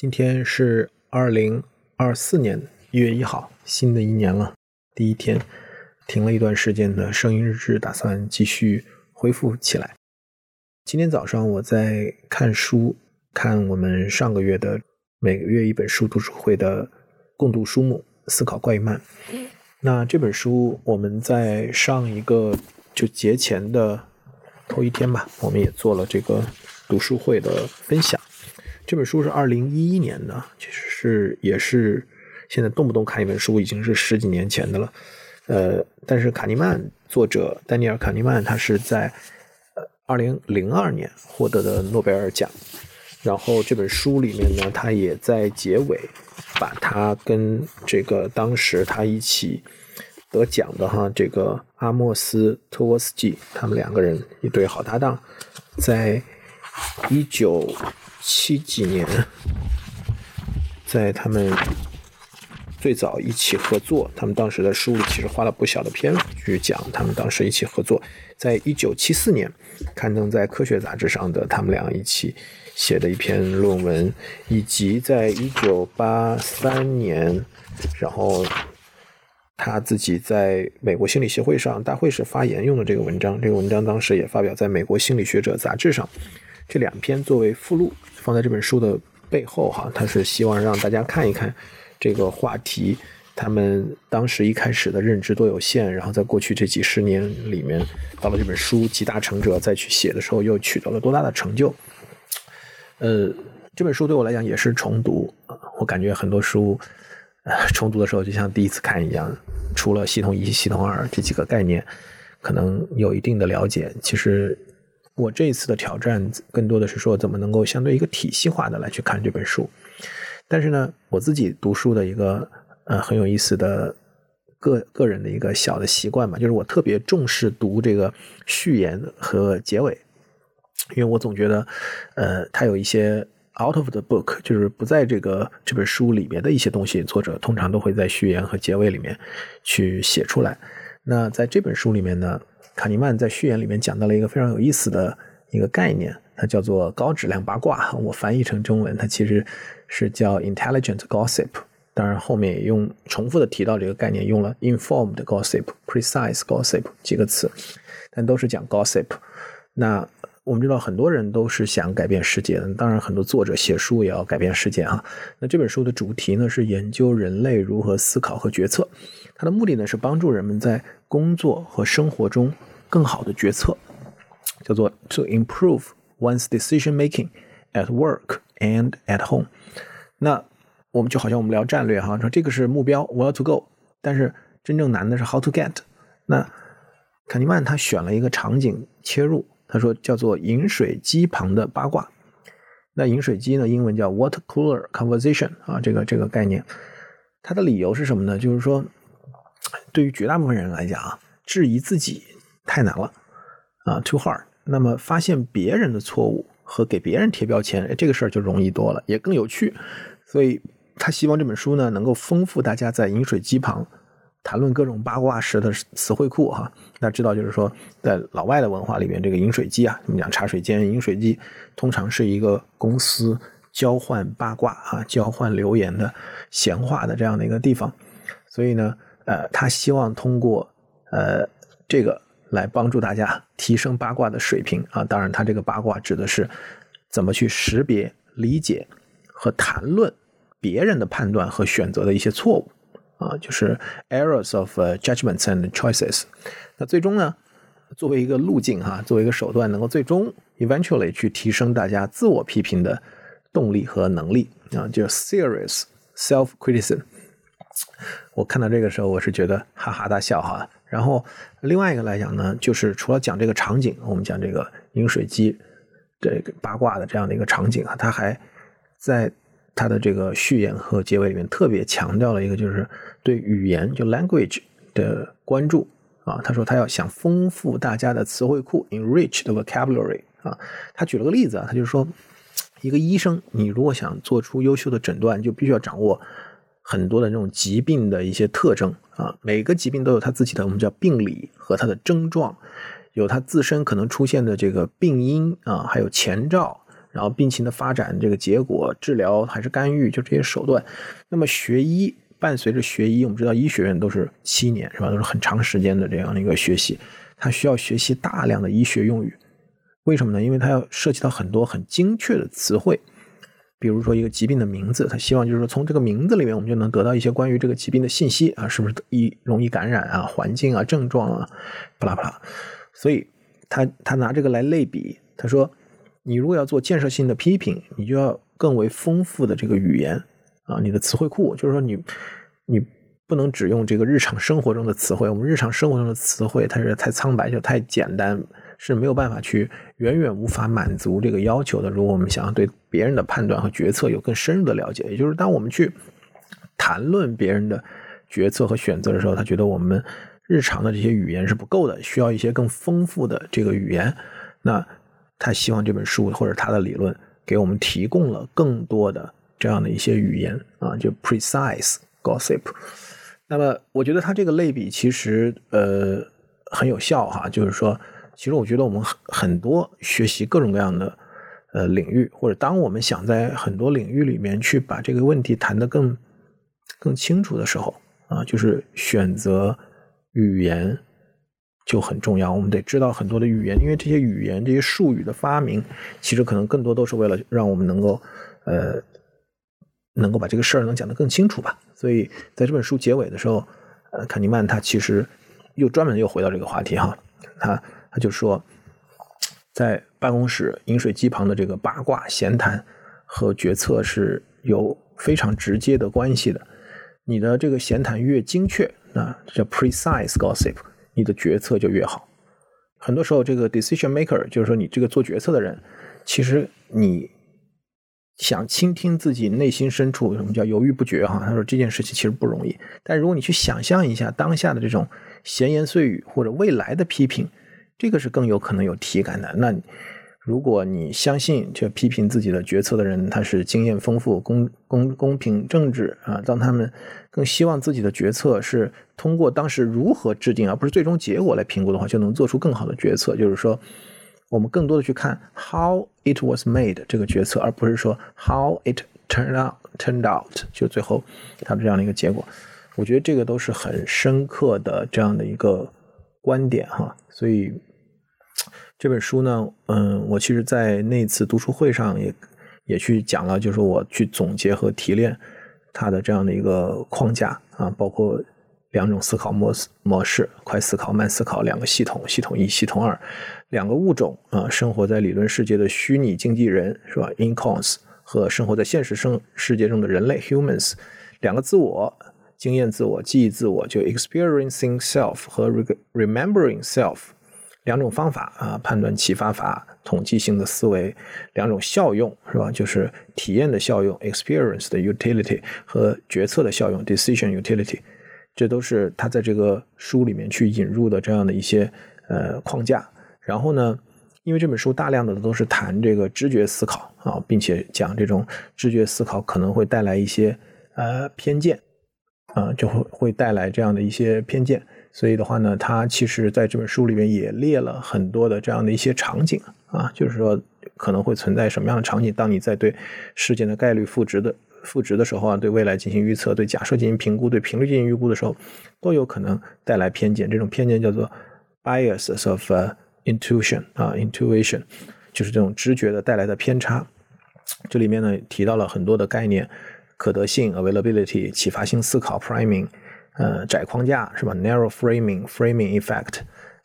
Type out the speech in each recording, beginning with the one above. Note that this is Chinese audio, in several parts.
今天是二零二四年一月一号，新的一年了，第一天，停了一段时间的声音日志，打算继续恢复起来。今天早上我在看书，看我们上个月的每个月一本书读书会的共读书目《思考怪与慢》。那这本书我们在上一个就节前的头一天吧，我们也做了这个读书会的分享。这本书是二零一一年的，其实是也是现在动不动看一本书已经是十几年前的了。呃，但是卡尼曼作者丹尼尔卡尼曼他是在呃二零零二年获得的诺贝尔奖。然后这本书里面呢，他也在结尾把他跟这个当时他一起得奖的哈这个阿莫斯托沃斯基他们两个人一对好搭档，在一九。七几年，在他们最早一起合作，他们当时的书里其实花了不小的篇幅去讲他们当时一起合作。在一九七四年刊登在《科学》杂志上的他们俩一起写的一篇论文，以及在一九八三年，然后他自己在美国心理协会上大会时发言用的这个文章，这个文章当时也发表在美国心理学者杂志上。这两篇作为附录放在这本书的背后，哈，他是希望让大家看一看这个话题，他们当时一开始的认知多有限，然后在过去这几十年里面，到了这本书集大成者再去写的时候，又取得了多大的成就。呃，这本书对我来讲也是重读，我感觉很多书，重读的时候就像第一次看一样，除了系统一、系统二这几个概念，可能有一定的了解，其实。我这一次的挑战更多的是说，怎么能够相对一个体系化的来去看这本书。但是呢，我自己读书的一个呃很有意思的个个人的一个小的习惯嘛，就是我特别重视读这个序言和结尾，因为我总觉得呃它有一些 out of the book，就是不在这个这本书里面的一些东西，作者通常都会在序言和结尾里面去写出来。那在这本书里面呢？卡尼曼在序言里面讲到了一个非常有意思的一个概念，它叫做高质量八卦。我翻译成中文，它其实是叫 intelligent gossip。当然，后面也用重复的提到这个概念，用了 informed gossip、precise gossip 几个词，但都是讲 gossip。那我们知道，很多人都是想改变世界的。当然，很多作者写书也要改变世界啊。那这本书的主题呢，是研究人类如何思考和决策。它的目的呢，是帮助人们在工作和生活中。更好的决策，叫做 to improve one's decision making at work and at home。那我们就好像我们聊战略哈，说这个是目标，where to go。但是真正难的是 how to get。那卡尼曼他选了一个场景切入，他说叫做饮水机旁的八卦。那饮水机呢，英文叫 water cooler conversation 啊，这个这个概念，它的理由是什么呢？就是说，对于绝大部分人来讲啊，质疑自己。太难了啊，too hard。那么发现别人的错误和给别人贴标签，哎，这个事儿就容易多了，也更有趣。所以他希望这本书呢，能够丰富大家在饮水机旁谈论各种八卦时的词汇库哈。大家知道，就是说在老外的文化里面，这个饮水机啊，我们讲茶水间、饮水机，通常是一个公司交换八卦啊、交换留言的闲话的这样的一个地方。所以呢，呃，他希望通过呃这个。来帮助大家提升八卦的水平啊！当然，他这个八卦指的是怎么去识别、理解和谈论别人的判断和选择的一些错误啊，就是 errors of judgments and choices。那最终呢，作为一个路径哈，作为一个手段，能够最终 eventually 去提升大家自我批评的动力和能力啊，就是 serious self criticism。我看到这个时候，我是觉得哈哈大笑哈。然后另外一个来讲呢，就是除了讲这个场景，我们讲这个饮水机这个八卦的这样的一个场景啊，他还在他的这个序言和结尾里面特别强调了一个，就是对语言就 language 的关注啊。他说他要想丰富大家的词汇库，enrich the vocabulary 啊。他举了个例子啊，他就是说，一个医生，你如果想做出优秀的诊断，就必须要掌握。很多的那种疾病的一些特征啊，每个疾病都有它自己的我们叫病理和它的症状，有它自身可能出现的这个病因啊，还有前兆，然后病情的发展这个结果、治疗还是干预，就这些手段。那么学医伴随着学医，我们知道医学院都是七年是吧？都是很长时间的这样的一个学习，它需要学习大量的医学用语。为什么呢？因为它要涉及到很多很精确的词汇，比如说一个疾病的名字，他希望就是说从这个名字里面我们就能得到一些关于这个疾病的信息啊，是不是易容易感染啊，环境啊，症状啊，巴拉巴拉。所以他他拿这个来类比，他说，你如果要做建设性的批评，你就要更为丰富的这个语言啊，你的词汇库，就是说你你不能只用这个日常生活中的词汇，我们日常生活中的词汇它是太苍白，就太简单。是没有办法去远远无法满足这个要求的。如果我们想要对别人的判断和决策有更深入的了解，也就是当我们去谈论别人的决策和选择的时候，他觉得我们日常的这些语言是不够的，需要一些更丰富的这个语言。那他希望这本书或者他的理论给我们提供了更多的这样的一些语言啊，就 precise gossip。那么我觉得他这个类比其实呃很有效哈，就是说。其实我觉得我们很很多学习各种各样的呃领域，或者当我们想在很多领域里面去把这个问题谈得更更清楚的时候啊，就是选择语言就很重要。我们得知道很多的语言，因为这些语言这些术语的发明，其实可能更多都是为了让我们能够呃能够把这个事儿能讲得更清楚吧。所以在这本书结尾的时候，呃，坎尼曼他其实又专门又回到这个话题哈，他。他就说，在办公室饮水机旁的这个八卦闲谈和决策是有非常直接的关系的。你的这个闲谈越精确，啊，叫 precise gossip，你的决策就越好。很多时候，这个 decision maker 就是说你这个做决策的人，其实你想倾听自己内心深处什么叫犹豫不决哈。他说这件事情其实不容易，但如果你去想象一下当下的这种闲言碎语或者未来的批评。这个是更有可能有体感的。那如果你相信，就批评自己的决策的人，他是经验丰富、公公公平正直啊，当他们更希望自己的决策是通过当时如何制定，而不是最终结果来评估的话，就能做出更好的决策。就是说，我们更多的去看 how it was made 这个决策，而不是说 how it turned out turned out 就最后它的这样的一个结果。我觉得这个都是很深刻的这样的一个观点哈，所以。这本书呢，嗯，我其实，在那次读书会上也也去讲了，就是我去总结和提炼它的这样的一个框架啊，包括两种思考模式模式：快思考、慢思考，两个系统，系统一、系统二，两个物种啊，生活在理论世界的虚拟经纪人是吧？Incons 和生活在现实生世界中的人类 Humans，两个自我，经验自我、记忆自我，就 Experiencing Self 和 Remembering Self。两种方法啊，判断启发法、统计性的思维，两种效用是吧？就是体验的效用 （experience 的 utility） 和决策的效用 （decision utility），这都是他在这个书里面去引入的这样的一些呃框架。然后呢，因为这本书大量的都是谈这个知觉思考啊，并且讲这种知觉思考可能会带来一些呃偏见啊，就会会带来这样的一些偏见。所以的话呢，他其实在这本书里面也列了很多的这样的一些场景啊，就是说可能会存在什么样的场景，当你在对事件的概率赋值的赋值的时候啊，对未来进行预测，对假设进行评估，对频率进行预估的时候，都有可能带来偏见。这种偏见叫做 biases of intuition 啊，intuition 就是这种直觉的带来的偏差。这里面呢提到了很多的概念，可得性 availability，启发性思考 priming。呃，窄框架是吧？Narrow framing，framing effect，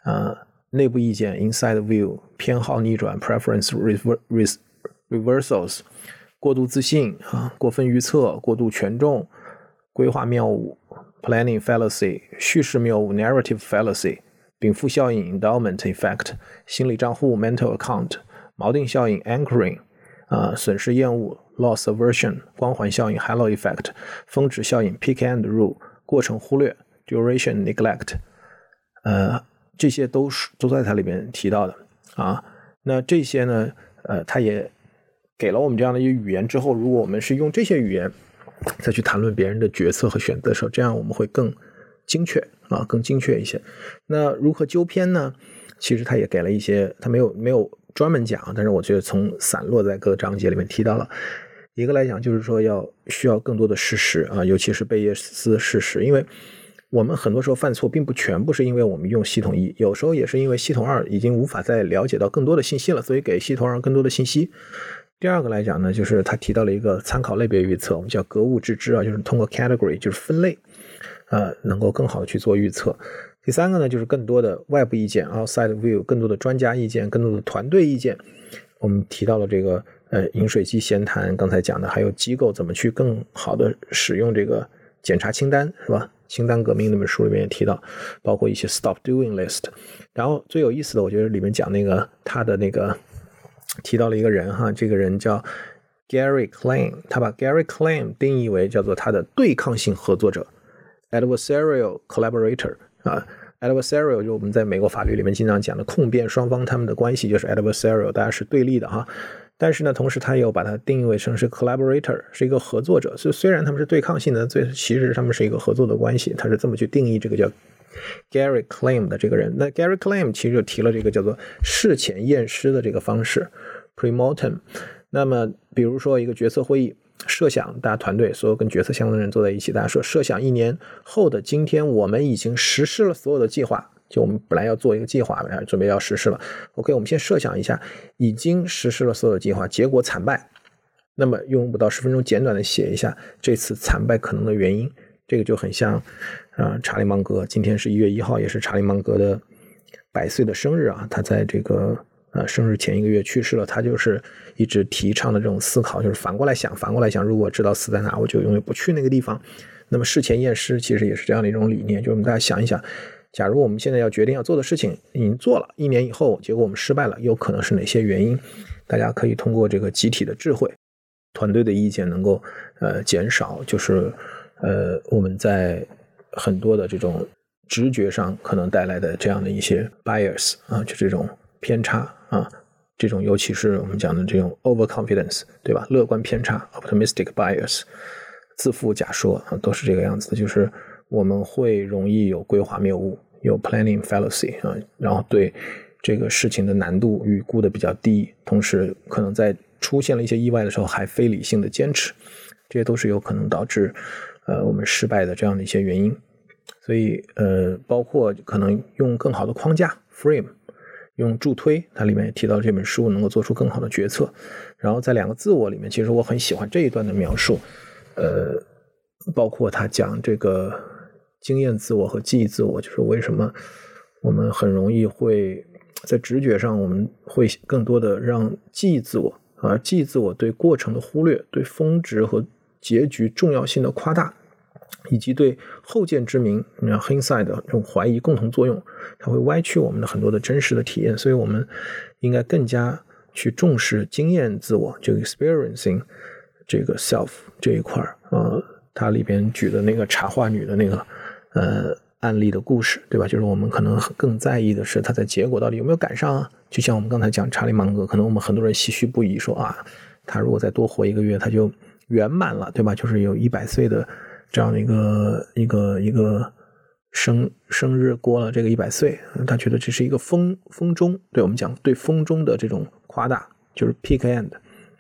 呃，内部意见，inside view，偏好逆转，preference reversals，过度自信啊，过分预测，过度权重，规划谬误，planning fallacy，叙事谬误，narrative fallacy，禀赋效应，endowment effect，心理账户，mental account，锚定效应，anchoring，啊，损失厌恶，loss aversion，光环效应，halo effect，峰值效应，peak and rule。 过程忽略，duration neglect，呃，这些都是都在它里面提到的啊。那这些呢，呃，它也给了我们这样的一个语言之后，如果我们是用这些语言再去谈论别人的决策和选择的时候，这样我们会更精确啊，更精确一些。那如何纠偏呢？其实他也给了一些，他没有没有专门讲，但是我觉得从散落在各个章节里面提到了。一个来讲就是说要需要更多的事实啊，尤其是贝叶斯事实，因为我们很多时候犯错，并不全部是因为我们用系统一，有时候也是因为系统二已经无法再了解到更多的信息了，所以给系统二更多的信息。第二个来讲呢，就是他提到了一个参考类别预测，我们叫格物致知啊，就是通过 category 就是分类，呃，能够更好的去做预测。第三个呢，就是更多的外部意见 outside view，更多的专家意见，更多的团队意见。我们提到了这个呃饮水机闲谈，刚才讲的还有机构怎么去更好的使用这个检查清单，是吧？清单革命那本书里面也提到，包括一些 stop doing list。然后最有意思的，我觉得里面讲那个他的那个。提到了一个人哈，这个人叫 Gary Claim，他把 Gary Claim 定义为叫做他的对抗性合作者，adversarial collaborator 啊，adversarial 就我们在美国法律里面经常讲的控辩双方他们的关系就是 adversarial，大家是对立的哈。但是呢，同时他又把它定义为成是 collaborator，是一个合作者。所以虽然他们是对抗性的，最其实他们是一个合作的关系。他是这么去定义这个叫 Gary Claim 的这个人。那 Gary Claim 其实就提了这个叫做事前验尸的这个方式。Premortem，那么比如说一个决策会议，设想大家团队所有跟决策相关的人坐在一起，大家说设想一年后的今天，我们已经实施了所有的计划，就我们本来要做一个计划，准备要实施了。OK，我们先设想一下，已经实施了所有的计划，结果惨败。那么用不到十分钟，简短的写一下这次惨败可能的原因。这个就很像，啊，查理芒格，今天是一月一号，也是查理芒格的百岁的生日啊，他在这个。呃，生日前一个月去世了。他就是一直提倡的这种思考，就是反过来想，反过来想。如果知道死在哪，我就永远不去那个地方。那么事前验尸其实也是这样的一种理念，就是我们大家想一想，假如我们现在要决定要做的事情已经做了，一年以后结果我们失败了，有可能是哪些原因？大家可以通过这个集体的智慧、团队的意见，能够呃减少，就是呃我们在很多的这种直觉上可能带来的这样的一些 bias 啊，就这种偏差。啊，这种尤其是我们讲的这种 overconfidence，对吧？乐观偏差 optimistic bias，自负假说啊，都是这个样子的。就是我们会容易有规划谬误，有 planning fallacy 啊，然后对这个事情的难度预估的比较低，同时可能在出现了一些意外的时候还非理性的坚持，这些都是有可能导致呃我们失败的这样的一些原因。所以呃，包括可能用更好的框架 frame。用助推，它里面也提到这本书能够做出更好的决策。然后在两个自我里面，其实我很喜欢这一段的描述，呃，包括他讲这个经验自我和记忆自我，就是为什么我们很容易会在直觉上，我们会更多的让记忆自我啊，记忆自我对过程的忽略，对峰值和结局重要性的夸大。以及对后见之明，你看 hindsight 的这种怀疑共同作用，它会歪曲我们的很多的真实的体验，所以我们应该更加去重视经验自我，就 experiencing 这个 self 这一块儿啊。它里边举的那个茶话女的那个呃案例的故事，对吧？就是我们可能更在意的是他在结果到底有没有赶上啊。就像我们刚才讲查理芒格，可能我们很多人唏嘘不已，说啊，他如果再多活一个月，他就圆满了，对吧？就是有一百岁的。这样的一个一个一个生生日过了这个一百岁，他觉得这是一个风风中，对我们讲对风中的这种夸大，就是 peak end。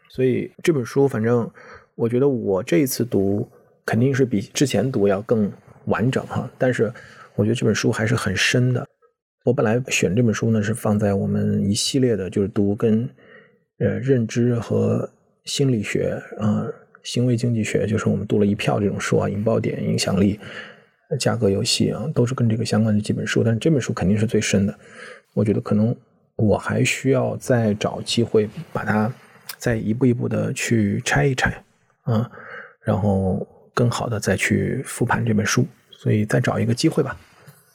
所以这本书，反正我觉得我这一次读肯定是比之前读要更完整哈。但是我觉得这本书还是很深的。我本来选这本书呢，是放在我们一系列的，就是读跟呃认知和心理学啊。行为经济学就是我们读了一票这种书啊，引爆点、影响力、价格游戏啊，都是跟这个相关的几本书。但是这本书肯定是最深的，我觉得可能我还需要再找机会把它再一步一步的去拆一拆啊，然后更好的再去复盘这本书。所以再找一个机会吧。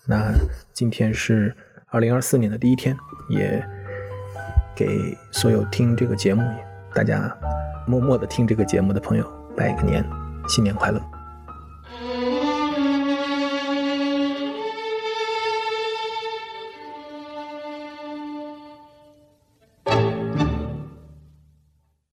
那今天是二零二四年的第一天，也给所有听这个节目大家。默默的听这个节目的朋友，拜个年，新年快乐。